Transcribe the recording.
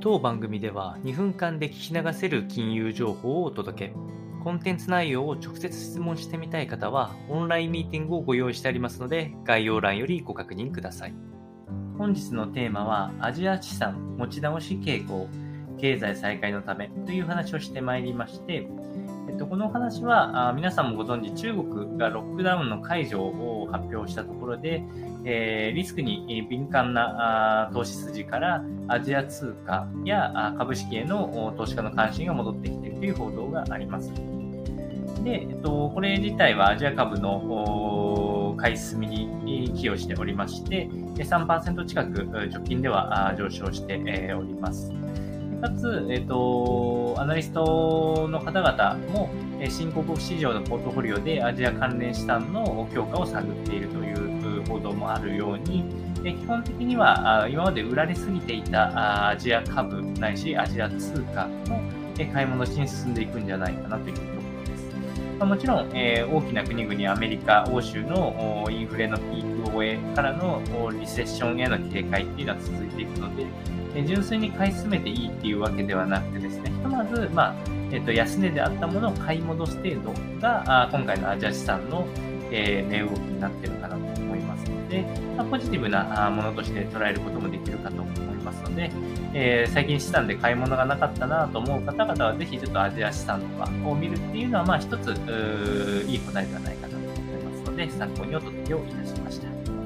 当番組では2分間で聞き流せる金融情報をお届け。コンテンツ内容を直接質問してみたい方は、オンラインミーティングをご用意してありますので、概要欄よりご確認ください。本日のテーマは、アジア資産持ち直し傾向、経済再開のためという話をしてまいりまして、えっと、この話はあ皆さんもご存知、中国がロックダウンの解除を発表したところで、えー、リスクに敏感なあ投資筋からアジア通貨や株式への投資家の関心が戻ってきているという報道があります。で、えっと、これ自体はアジア株の買い進みに寄与しておりまして、3%近く直近では上昇しております。かつ、えっ、と、アナリストの方々も、え新興国市場のポートフォリオでアジア関連資産の強化を探っているという報道もあるように、え基本的には今まで売られすぎていたアジア株ないしアジア通貨の買い戻しに進んでいくんじゃないかなというところです。まもちろん、えー大きな国々、アメリカ、欧州のインフレのピークを終えからのリセッションへの警戒っていうのは続いていくので、え純粋に買い進めていいっていうわけではなくてですね、ひとまず、まあ、えっ、と、安値であったものを買い戻す程度が、あ今回のアジア資産の、えー、動きになってるかなと思いますので、まあ、ポジティブなものとして捉えることもできるかと思いますので、えー、最近資産で買い物がなかったなと思う方々は、ぜひちょっとアジア資産とかを見るっていうのは、まあ一つ、いい答えではないかなと思いますので、参考にお届けをいたしました。